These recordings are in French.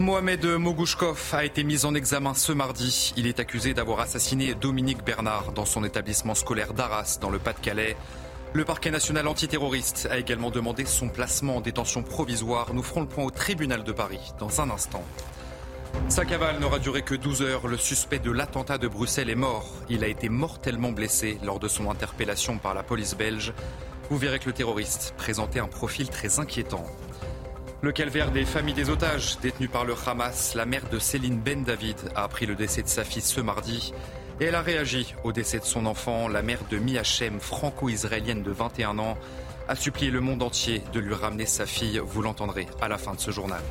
Mohamed Mogouchkov a été mis en examen ce mardi. Il est accusé d'avoir assassiné Dominique Bernard dans son établissement scolaire d'Arras, dans le Pas-de-Calais. Le parquet national antiterroriste a également demandé son placement en détention provisoire. Nous ferons le point au tribunal de Paris dans un instant. Sa cavale n'aura duré que 12 heures. Le suspect de l'attentat de Bruxelles est mort. Il a été mortellement blessé lors de son interpellation par la police belge. Vous verrez que le terroriste présentait un profil très inquiétant. Le calvaire des familles des otages détenus par le Hamas, la mère de Céline Ben David a appris le décès de sa fille ce mardi et elle a réagi au décès de son enfant. La mère de Miachem, franco-israélienne de 21 ans, a supplié le monde entier de lui ramener sa fille. Vous l'entendrez à la fin de ce journal.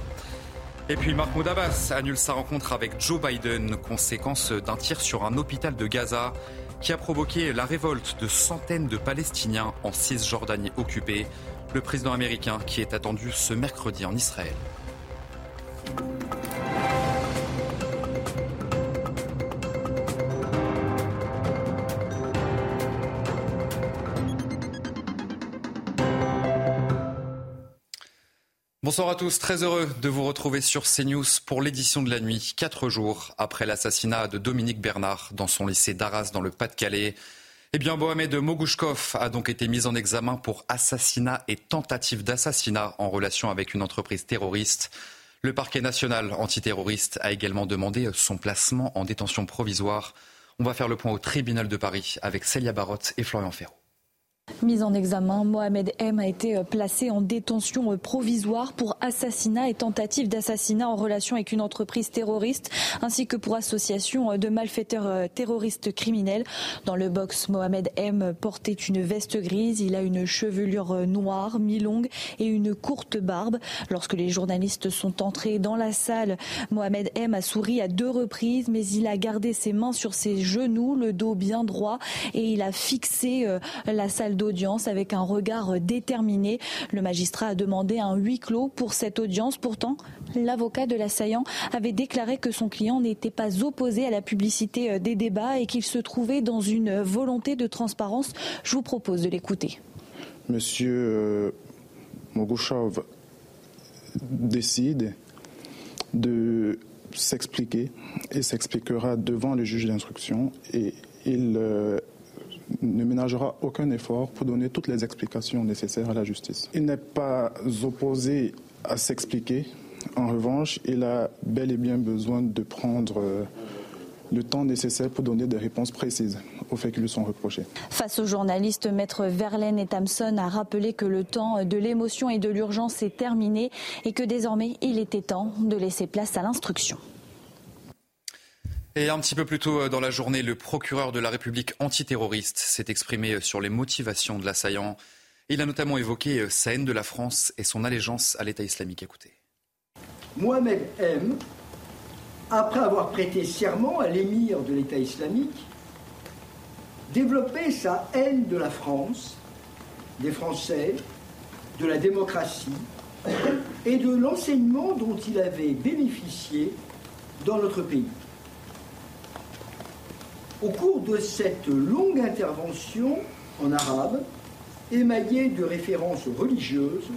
Et puis Mahmoud Abbas annule sa rencontre avec Joe Biden, conséquence d'un tir sur un hôpital de Gaza qui a provoqué la révolte de centaines de Palestiniens en Cisjordanie occupée le président américain qui est attendu ce mercredi en Israël. Bonsoir à tous, très heureux de vous retrouver sur CNews pour l'édition de la nuit, quatre jours après l'assassinat de Dominique Bernard dans son lycée d'Arras dans le Pas-de-Calais. Eh bien, Mohamed Mogouchkov a donc été mis en examen pour assassinat et tentative d'assassinat en relation avec une entreprise terroriste. Le parquet national antiterroriste a également demandé son placement en détention provisoire. On va faire le point au tribunal de Paris avec Célia Barotte et Florian Ferro. Mis en examen, Mohamed M a été euh, placé en détention euh, provisoire pour assassinat et tentative d'assassinat en relation avec une entreprise terroriste, ainsi que pour association euh, de malfaiteurs terroristes criminels. Dans le box, Mohamed M portait une veste grise, il a une chevelure noire, mi-longue et une courte barbe. Lorsque les journalistes sont entrés dans la salle, Mohamed M a souri à deux reprises, mais il a gardé ses mains sur ses genoux, le dos bien droit, et il a fixé la salle d'audience avec un regard déterminé. Le magistrat a demandé un huis clos pour cette audience. Pourtant, l'avocat de l'assaillant avait déclaré que son client n'était pas opposé à la publicité des débats et qu'il se trouvait dans une volonté de transparence. Je vous propose de l'écouter. Monsieur euh, Mogouchov décide de s'expliquer et s'expliquera devant le juge d'instruction et il euh, ne ménagera aucun effort pour donner toutes les explications nécessaires à la justice. Il n'est pas opposé à s'expliquer. En revanche, il a bel et bien besoin de prendre euh, le temps nécessaire pour donner des réponses précises aux faits qui lui sont reprochés. Face aux journalistes, Maître Verlaine et Tamson a rappelé que le temps de l'émotion et de l'urgence est terminé et que désormais il était temps de laisser place à l'instruction. Et un petit peu plus tôt dans la journée, le procureur de la République antiterroriste s'est exprimé sur les motivations de l'assaillant. Il a notamment évoqué euh, sa haine de la France et son allégeance à l'État islamique. Écoutez. Mohamed M, après avoir prêté serment à l'émir de l'État islamique, développait sa haine de la France, des Français, de la démocratie et de l'enseignement dont il avait bénéficié dans notre pays. Au cours de cette longue intervention en arabe, émaillée de références religieuses,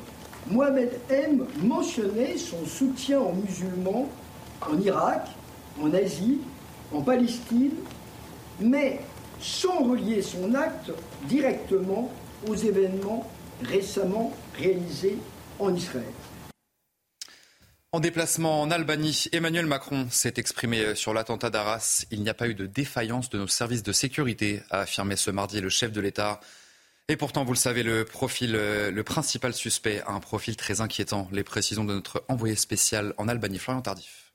Mohamed M mentionnait son soutien aux musulmans en Irak, en Asie, en Palestine, mais sans relier son acte directement aux événements récemment réalisés en Israël. En déplacement en Albanie, Emmanuel Macron s'est exprimé sur l'attentat d'Arras. Il n'y a pas eu de défaillance de nos services de sécurité, a affirmé ce mardi le chef de l'État. Et pourtant, vous le savez, le profil, le principal suspect a un profil très inquiétant. Les précisions de notre envoyé spécial en Albanie, Florian Tardif.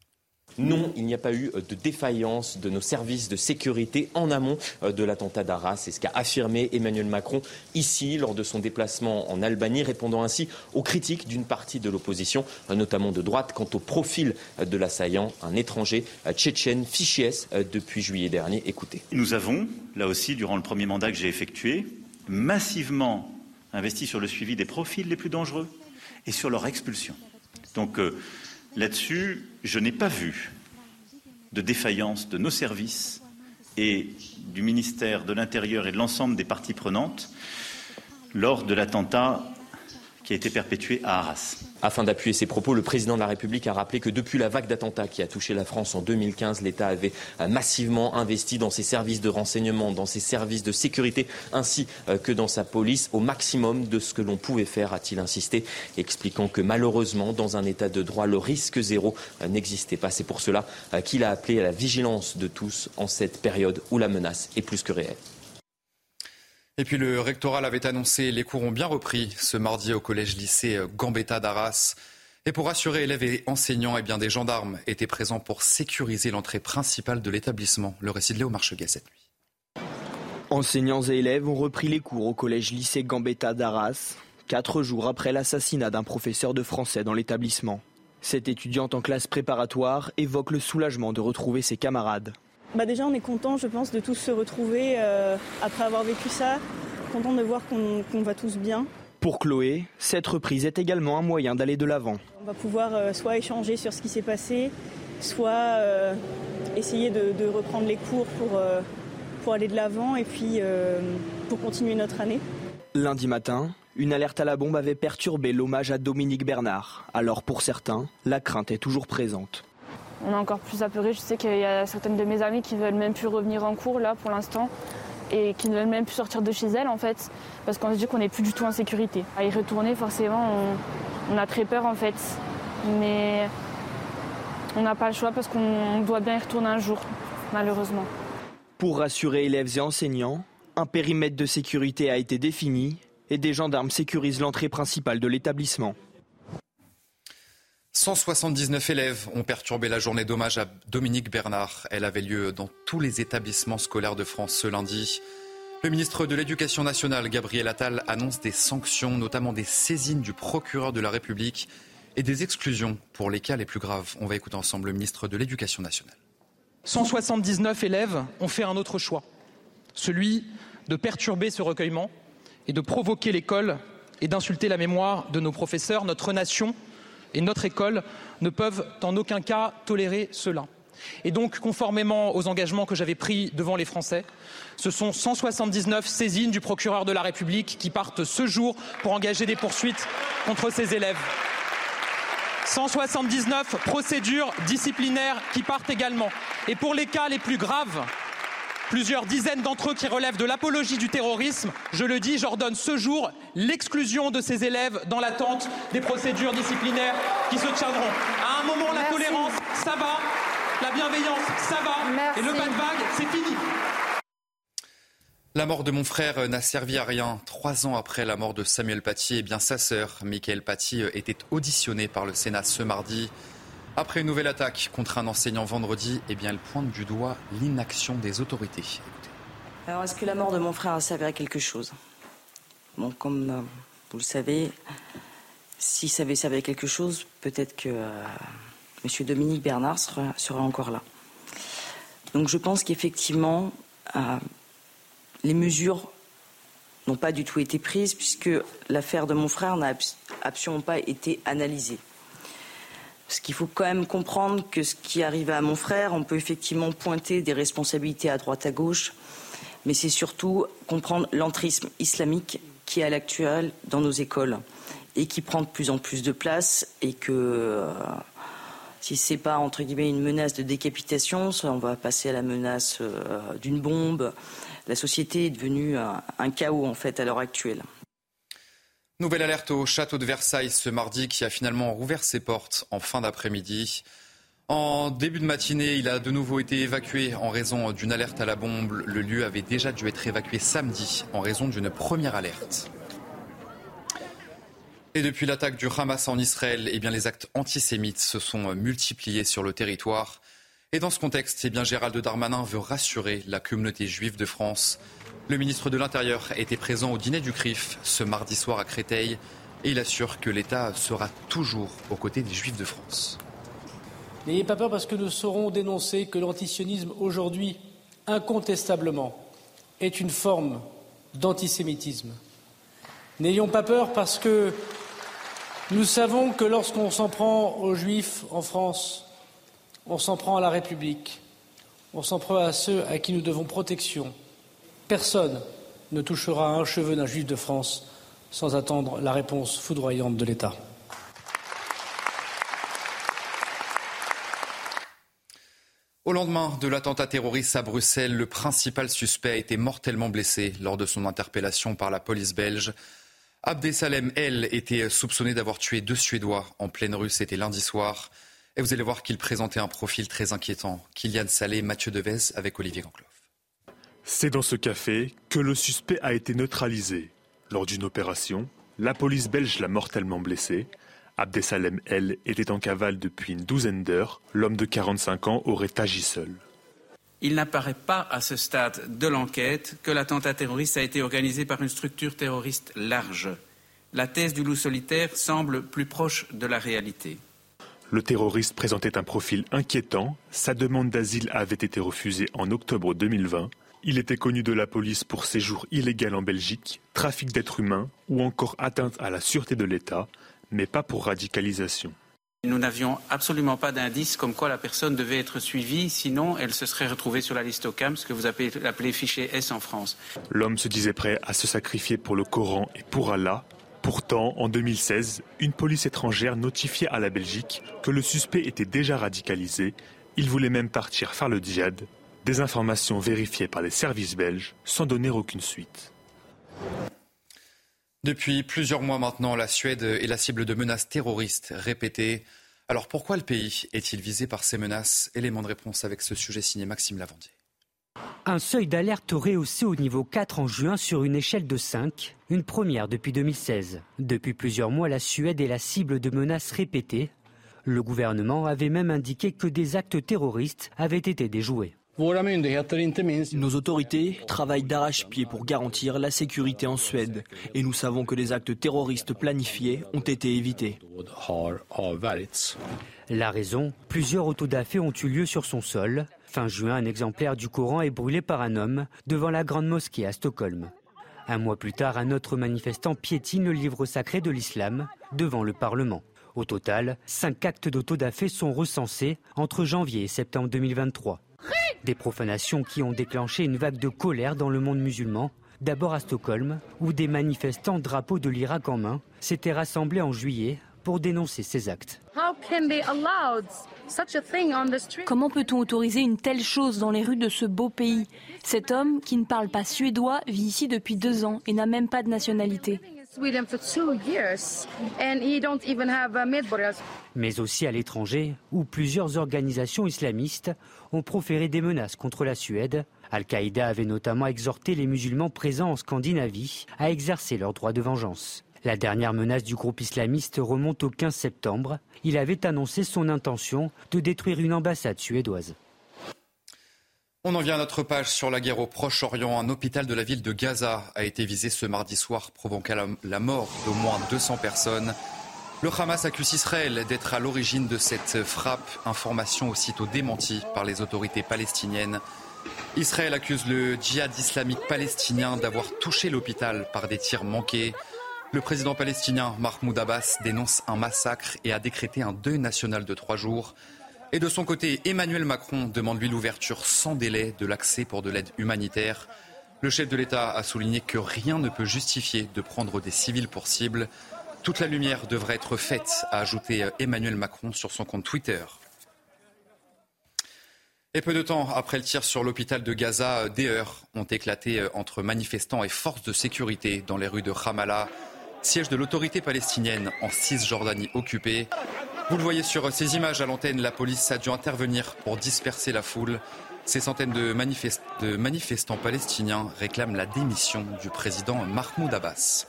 Non, il n'y a pas eu de défaillance de nos services de sécurité en amont de l'attentat d'Arras. C'est ce qu'a affirmé Emmanuel Macron ici lors de son déplacement en Albanie, répondant ainsi aux critiques d'une partie de l'opposition, notamment de droite, quant au profil de l'assaillant, un étranger tchétchène, fiché depuis juillet dernier. Écoutez. Nous avons, là aussi, durant le premier mandat que j'ai effectué, massivement investi sur le suivi des profils les plus dangereux et sur leur expulsion. Donc euh, là-dessus, je n'ai pas vu de défaillance de nos services et du ministère de l'Intérieur et de l'ensemble des parties prenantes lors de l'attentat qui a été perpétué à Arras. Afin d'appuyer ses propos, le président de la République a rappelé que depuis la vague d'attentats qui a touché la France en 2015, l'État avait euh, massivement investi dans ses services de renseignement, dans ses services de sécurité, ainsi euh, que dans sa police, au maximum de ce que l'on pouvait faire, a-t-il insisté, expliquant que malheureusement, dans un État de droit, le risque zéro euh, n'existait pas. C'est pour cela qu'il a appelé à la vigilance de tous en cette période où la menace est plus que réelle. Et puis le rectoral avait annoncé les cours ont bien repris ce mardi au collège-lycée Gambetta d'Arras. Et pour rassurer élèves et enseignants, eh bien, des gendarmes étaient présents pour sécuriser l'entrée principale de l'établissement. Le récit de Léo Marcheguet cette nuit. Enseignants et élèves ont repris les cours au collège-lycée Gambetta d'Arras, quatre jours après l'assassinat d'un professeur de français dans l'établissement. Cette étudiante en classe préparatoire évoque le soulagement de retrouver ses camarades. Bah déjà, on est content, je pense, de tous se retrouver euh, après avoir vécu ça. Content de voir qu'on va tous bien. Pour Chloé, cette reprise est également un moyen d'aller de l'avant. On va pouvoir euh, soit échanger sur ce qui s'est passé, soit euh, essayer de, de, reprendre les cours pour, pour aller de l'avant et puis pour continuer notre année. Lundi matin, une alerte à la bombe avait perturbé l'hommage à Dominique Bernard. Alors pour certains, la crainte est toujours présente on est encore plus apeuré. Je sais qu'il y a certaines de mes amies qui veulent même plus revenir en cours là pour l'instant et qui ne veulent même plus sortir de chez elles en fait parce qu'on se dit qu'on n'est plus du tout en sécurité. À y retourner forcément on, a très peur en fait mais on n'a pas le choix parce qu'on doit bien y retourner un jour malheureusement. Pour rassurer élèves et enseignants, un périmètre de sécurité a été défini et des gendarmes sécurisent l'entrée principale de l'établissement. 179 élèves ont perturbé la journée d'hommage à Dominique Bernard. Elle avait lieu dans tous les établissements scolaires de France ce lundi. Le ministre de l'Éducation nationale, Gabriel Attal, annonce des sanctions, notamment des saisines du procureur de la République et des exclusions pour les cas les plus graves. On va écouter ensemble le ministre de l'Éducation nationale. 179 élèves ont fait un autre choix, celui de perturber ce recueillement et de provoquer l'école et d'insulter la mémoire de nos professeurs, notre nation et notre école ne peuvent en aucun cas tolérer cela. Et donc, conformément aux engagements que j'avais pris devant les Français, ce sont 179 saisines du procureur de la République qui partent ce jour pour engager des poursuites contre ces élèves. 179 procédures disciplinaires qui partent également. Et pour les cas les plus graves, plusieurs dizaines d'entre eux qui relèvent de l'apologie du terrorisme. Je le dis, j'ordonne ce jour l'exclusion de ces élèves dans l'attente des procédures disciplinaires qui se tiendront. À un moment, la tolérance, ça va. La bienveillance, ça va. Et le bas de vague, c'est fini. La mort de mon frère n'a servi à rien. Trois ans après la mort de Samuel Paty, eh bien sa sœur, Michael Paty, était auditionnée par le Sénat ce mardi. Après une nouvelle attaque contre un enseignant vendredi, eh bien, elle pointe du doigt l'inaction des autorités. Alors, est-ce que la mort de mon frère a servi à quelque chose? Bon, comme euh, vous le savez, si ça avait servi à quelque chose, peut-être que euh, M. Dominique Bernard serait, encore là. Donc, je pense qu'effectivement, euh, les mesures n'ont pas du tout été prises puisque l'affaire de mon frère n'a absolument pas été analysée. Parce qu'il faut quand même comprendre que ce qui arrive à mon frère, on peut effectivement pointer des responsabilités à droite à gauche, mais c'est surtout comprendre l'entrisme islamique qui est à l'actuel dans nos écoles et qui prend de plus en plus de place et que euh, si c'est pas entre guillemets une menace de décapitation, on va passer à la menace euh, d'une bombe. La société est devenue un chaos en fait à l'heure actuelle. Nouvelle alerte au château de Versailles ce mardi qui a finalement rouvert ses portes en fin d'après-midi. En début de matinée, il a de nouveau été évacué en raison d'une alerte à la bombe. Le lieu avait déjà dû être évacué samedi en raison d'une première alerte. Et depuis l'attaque du Hamas en Israël, eh les actes antisémites se sont multipliés sur le territoire. Et dans ce contexte, eh bien, Gérald Darmanin veut rassurer la communauté juive de France. Le ministre de l'Intérieur était présent au dîner du CRIF ce mardi soir à Créteil et il assure que l'État sera toujours aux côtés des juifs de France. N'ayez pas peur parce que nous saurons dénoncer que l'antisionisme aujourd'hui, incontestablement, est une forme d'antisémitisme. N'ayons pas peur parce que nous savons que lorsqu'on s'en prend aux juifs en France, on s'en prend à la République, on s'en prend à ceux à qui nous devons protection. Personne ne touchera un cheveu d'un juif de France sans attendre la réponse foudroyante de l'État. Au lendemain de l'attentat terroriste à Bruxelles, le principal suspect a été mortellement blessé lors de son interpellation par la police belge. Abdesalem El était soupçonné d'avoir tué deux Suédois en pleine rue, c'était lundi soir. Et vous allez voir qu'il présentait un profil très inquiétant. Kylian Salé, Mathieu Devez avec Olivier Gancloff. C'est dans ce café que le suspect a été neutralisé. Lors d'une opération, la police belge l'a mortellement blessé. Abdesalem El était en cavale depuis une douzaine d'heures. L'homme de 45 ans aurait agi seul. Il n'apparaît pas à ce stade de l'enquête que l'attentat terroriste a été organisé par une structure terroriste large. La thèse du loup solitaire semble plus proche de la réalité. Le terroriste présentait un profil inquiétant. Sa demande d'asile avait été refusée en octobre 2020. Il était connu de la police pour séjour illégal en Belgique, trafic d'êtres humains ou encore atteinte à la sûreté de l'État, mais pas pour radicalisation. Nous n'avions absolument pas d'indice comme quoi la personne devait être suivie, sinon elle se serait retrouvée sur la liste OCAM, ce que vous appelez, appelez fichier S en France. L'homme se disait prêt à se sacrifier pour le Coran et pour Allah. Pourtant, en 2016, une police étrangère notifiait à la Belgique que le suspect était déjà radicalisé. Il voulait même partir faire le djihad des informations vérifiées par les services belges sans donner aucune suite. Depuis plusieurs mois maintenant, la Suède est la cible de menaces terroristes répétées. Alors pourquoi le pays est-il visé par ces menaces Élément de réponse avec ce sujet signé Maxime Lavandier. Un seuil d'alerte rehaussé au niveau 4 en juin sur une échelle de 5, une première depuis 2016. Depuis plusieurs mois, la Suède est la cible de menaces répétées. Le gouvernement avait même indiqué que des actes terroristes avaient été déjoués. Nos autorités travaillent d'arrache-pied pour garantir la sécurité en Suède et nous savons que les actes terroristes planifiés ont été évités. La raison Plusieurs autodafés ont eu lieu sur son sol. Fin juin, un exemplaire du Coran est brûlé par un homme devant la grande mosquée à Stockholm. Un mois plus tard, un autre manifestant piétine le livre sacré de l'islam devant le Parlement. Au total, cinq actes d'autodafé sont recensés entre janvier et septembre 2023. Des profanations qui ont déclenché une vague de colère dans le monde musulman. D'abord à Stockholm, où des manifestants drapeaux de l'Irak en main s'étaient rassemblés en juillet pour dénoncer ces actes. Comment peut-on autoriser une telle chose dans les rues de ce beau pays? Cet homme, qui ne parle pas suédois, vit ici depuis deux ans et n'a même pas de nationalité. Mais aussi à l'étranger, où plusieurs organisations islamistes ont proféré des menaces contre la Suède. Al-Qaïda avait notamment exhorté les musulmans présents en Scandinavie à exercer leur droit de vengeance. La dernière menace du groupe islamiste remonte au 15 septembre. Il avait annoncé son intention de détruire une ambassade suédoise. On en vient à notre page sur la guerre au Proche-Orient. Un hôpital de la ville de Gaza a été visé ce mardi soir, provoquant la mort d'au moins 200 personnes. Le Hamas accuse Israël d'être à l'origine de cette frappe, information aussitôt démentie par les autorités palestiniennes. Israël accuse le djihad islamique palestinien d'avoir touché l'hôpital par des tirs manqués. Le président palestinien Mahmoud Abbas dénonce un massacre et a décrété un deuil national de trois jours. Et de son côté, Emmanuel Macron demande lui l'ouverture sans délai de l'accès pour de l'aide humanitaire. Le chef de l'État a souligné que rien ne peut justifier de prendre des civils pour cible. Toute la lumière devrait être faite, a ajouté Emmanuel Macron sur son compte Twitter. Et peu de temps après le tir sur l'hôpital de Gaza, des heurts ont éclaté entre manifestants et forces de sécurité dans les rues de Ramallah, siège de l'autorité palestinienne en Cisjordanie occupée. Vous le voyez sur ces images à l'antenne, la police a dû intervenir pour disperser la foule. Ces centaines de, manifestants palestiniens réclament la démission du président Mahmoud Abbas.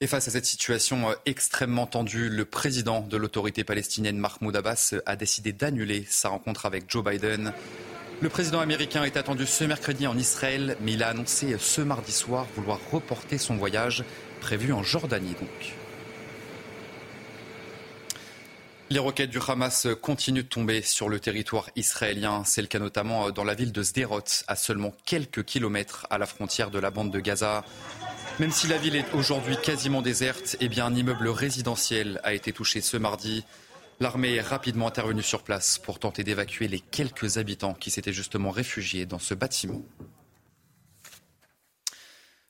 Et face à cette situation euh, extrêmement tendue, le président de l'autorité palestinienne Mahmoud Abbas a décidé d'annuler sa rencontre avec Joe Biden. Le président américain est attendu ce mercredi en Israël, mais il a annoncé ce mardi soir vouloir reporter son voyage prévu en Jordanie donc. Les roquettes du Hamas continuent de tomber sur le territoire israélien. C'est le cas notamment dans la ville de Sderot, à seulement quelques kilomètres à la frontière de la bande de Gaza. Même si la ville est aujourd'hui quasiment déserte, eh bien un immeuble résidentiel a été touché ce mardi. L'armée est rapidement intervenue sur place pour tenter d'évacuer les quelques habitants qui s'étaient justement réfugiés dans ce bâtiment.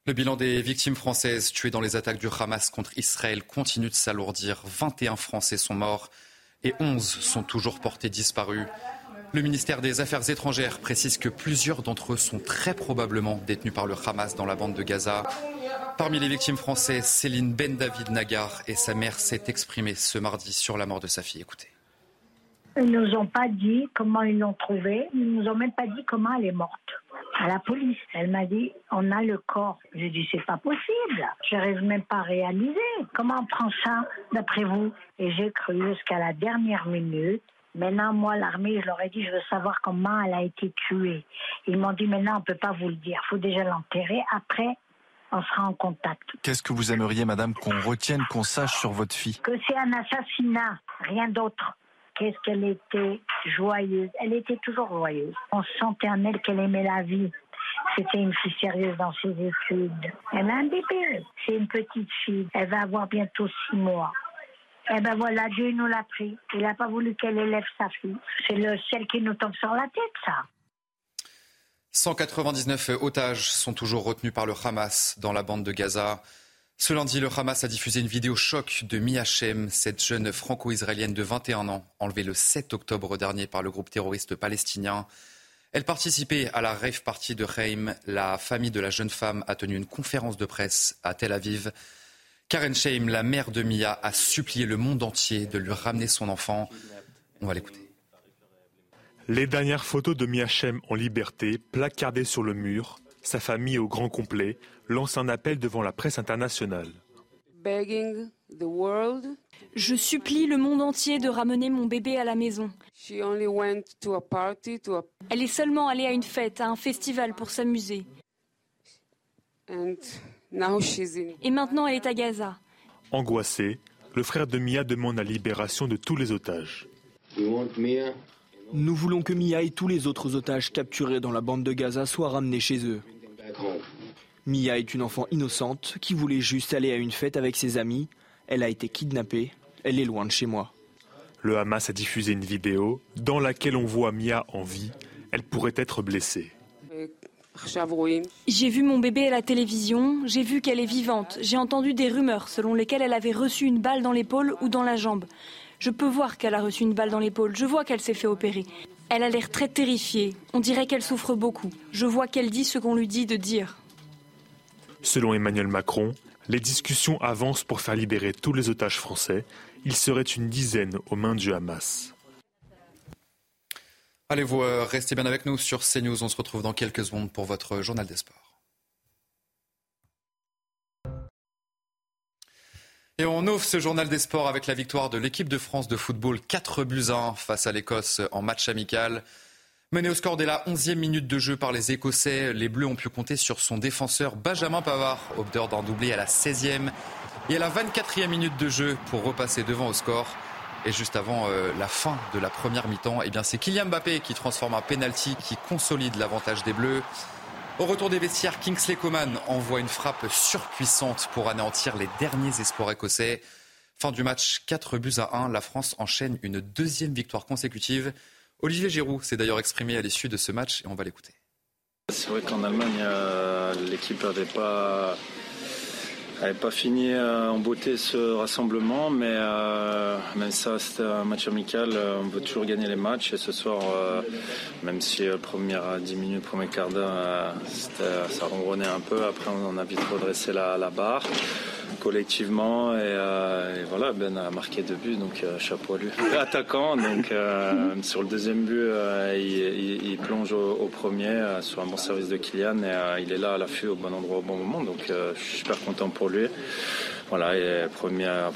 Le bilan des victimes françaises tuées dans les attaques du Hamas contre Israël continue de s'alourdir. 21 Français sont morts et 11 sont toujours portés disparus. Le ministère des Affaires étrangères précise que plusieurs d'entre eux sont très probablement détenus par le Hamas dans la bande de Gaza. Parmi les victimes françaises, Céline Ben David Nagar et sa mère s'est exprimée ce mardi sur la mort de sa fille. Écoutez. Ils nous ont pas dit comment ils l'ont trouvée. Ils nous ont même pas dit comment elle est morte. À la police, elle m'a dit on a le corps. J'ai dit c'est pas possible. Je n'arrive même pas à réaliser. Comment on prend ça d'après vous? Et j'ai cru jusqu'à la dernière minute. Maintenant, moi, l'armée, je leur ai dit, je veux savoir comment elle a été tuée. Ils m'ont dit, maintenant, on ne peut pas vous le dire. Il faut déjà l'enterrer. Après, on sera en contact. Qu'est-ce que vous aimeriez, madame, qu'on retienne, qu'on sache sur votre fille? Que c'est un assassinat, rien d'autre. Qu'est-ce qu'elle était joyeuse. Elle était toujours joyeuse. On sentait en elle qu'elle aimait la vie. C'était une fille sérieuse dans ses études. Elle a un bébé. C'est une petite fille. Elle va avoir bientôt six mois. Eh ben voilà, Dieu nous l'a pris. Il n'a pas voulu qu'elle élève sa fille. C'est le ciel qui nous tombe sur la tête, ça. 199 otages sont toujours retenus par le Hamas dans la bande de Gaza. Ce lundi, le Hamas a diffusé une vidéo choc de Mi Hachem, cette jeune franco-israélienne de 21 ans, enlevée le 7 octobre dernier par le groupe terroriste palestinien. Elle participait à la rave party de Reim. La famille de la jeune femme a tenu une conférence de presse à Tel Aviv. Karen Sheim, la mère de Mia, a supplié le monde entier de lui ramener son enfant. On va l'écouter. Les dernières photos de Miachem en liberté, placardées sur le mur, sa famille au grand complet, lance un appel devant la presse internationale. Je supplie le monde entier de ramener mon bébé à la maison. Elle est seulement allée à une fête, à un festival pour s'amuser. Et maintenant, elle est à Gaza. Angoissé, le frère de Mia demande la libération de tous les otages. Nous voulons que Mia et tous les autres otages capturés dans la bande de Gaza soient ramenés chez eux. Mia est une enfant innocente qui voulait juste aller à une fête avec ses amis. Elle a été kidnappée. Elle est loin de chez moi. Le Hamas a diffusé une vidéo dans laquelle on voit Mia en vie. Elle pourrait être blessée. J'ai vu mon bébé à la télévision, j'ai vu qu'elle est vivante, j'ai entendu des rumeurs selon lesquelles elle avait reçu une balle dans l'épaule ou dans la jambe. Je peux voir qu'elle a reçu une balle dans l'épaule, je vois qu'elle s'est fait opérer. Elle a l'air très terrifiée, on dirait qu'elle souffre beaucoup. Je vois qu'elle dit ce qu'on lui dit de dire. Selon Emmanuel Macron, les discussions avancent pour faire libérer tous les otages français. Il serait une dizaine aux mains du Hamas. Allez, vous euh, restez bien avec nous sur CNews. On se retrouve dans quelques secondes pour votre journal des sports. Et on ouvre ce journal des sports avec la victoire de l'équipe de France de football 4 buts 1 face à l'Écosse en match amical. Mené au score dès la 11e minute de jeu par les Écossais, les Bleus ont pu compter sur son défenseur Benjamin Pavard, auteur d'un doublé à la 16e et à la 24e minute de jeu pour repasser devant au score. Et juste avant euh, la fin de la première mi-temps, eh bien c'est Kylian Mbappé qui transforme un penalty qui consolide l'avantage des Bleus. Au retour des vestiaires, Kingsley Coman envoie une frappe surpuissante pour anéantir les derniers espoirs écossais. Fin du match, 4 buts à 1. La France enchaîne une deuxième victoire consécutive. Olivier Giroud s'est d'ailleurs exprimé à l'issue de ce match et on va l'écouter. C'est vrai qu'en Allemagne, l'équipe n'avait pas n'avait pas fini euh, en beauté ce rassemblement, mais euh, même ça, c'était un match amical. Euh, on veut toujours gagner les matchs. Et ce soir, même si première 10 minutes, premier quart d'heure, ça ronronnait un peu. Après, on a vite redressé la, la barre collectivement et, voilà Ben a marqué deux buts donc chapeau à lui attaquant donc sur le deuxième but il, plonge au, premier sur un bon service de Kylian et il est là à l'affût au bon endroit au bon moment donc je suis super content pour lui. voilà, première,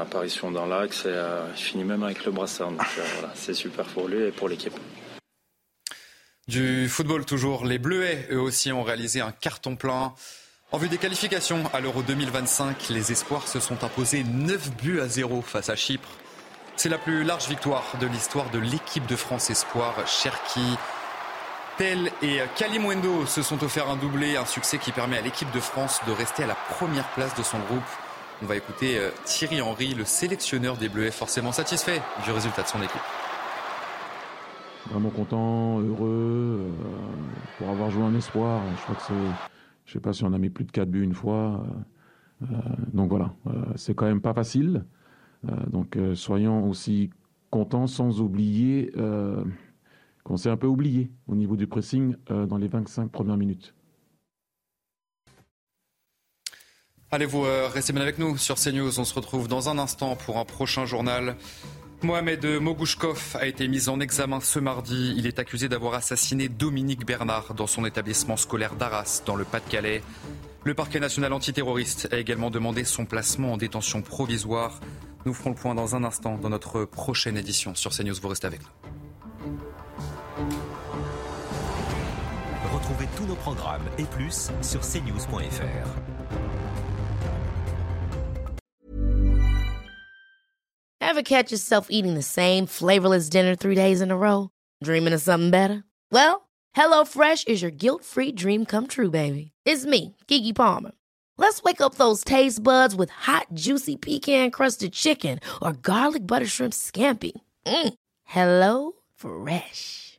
apparition dans l'axe, et euh, il finit même avec le brassard. Voilà, c'est super pour lui et pour l'équipe. Du football toujours, les Bleuets, eux aussi, ont réalisé un carton plein. En vue des qualifications à l'Euro 2025, les Espoirs se sont imposés 9 buts à 0 face à Chypre. C'est la plus large victoire de l'histoire de l'équipe de France Espoir. Cherki, Tel et Kalimwendo se sont offerts un doublé, un succès qui permet à l'équipe de France de rester à la première place de son groupe. On va écouter euh, Thierry Henry, le sélectionneur des Bleuets, forcément satisfait du résultat de son équipe. Vraiment content, heureux, euh, pour avoir joué un espoir. Je crois sais pas si on a mis plus de 4 buts une fois. Euh, donc voilà, c'est quand même pas facile. donc soyons aussi contents sans oublier qu'on s'est un peu oublié au niveau du pressing dans les 25 premières minutes. Allez, vous restez bien avec nous sur CNews? On se retrouve dans un instant pour un prochain journal. Mohamed Mogouchkov a été mis en examen ce mardi. Il est accusé d'avoir assassiné Dominique Bernard dans son établissement scolaire d'Arras, dans le Pas-de-Calais. Le parquet national antiterroriste a également demandé son placement en détention provisoire. Nous ferons le point dans un instant dans notre prochaine édition sur CNews. Vous restez avec nous. Retrouvez tous nos programmes et plus sur cnews.fr. Ever catch yourself eating the same flavorless dinner three days in a row? Dreaming of something better? Well, HelloFresh is your guilt-free dream come true, baby. It's me, Kiki Palmer. Let's wake up those taste buds with hot, juicy pecan-crusted chicken or garlic butter shrimp scampi. Mm. Hello Fresh.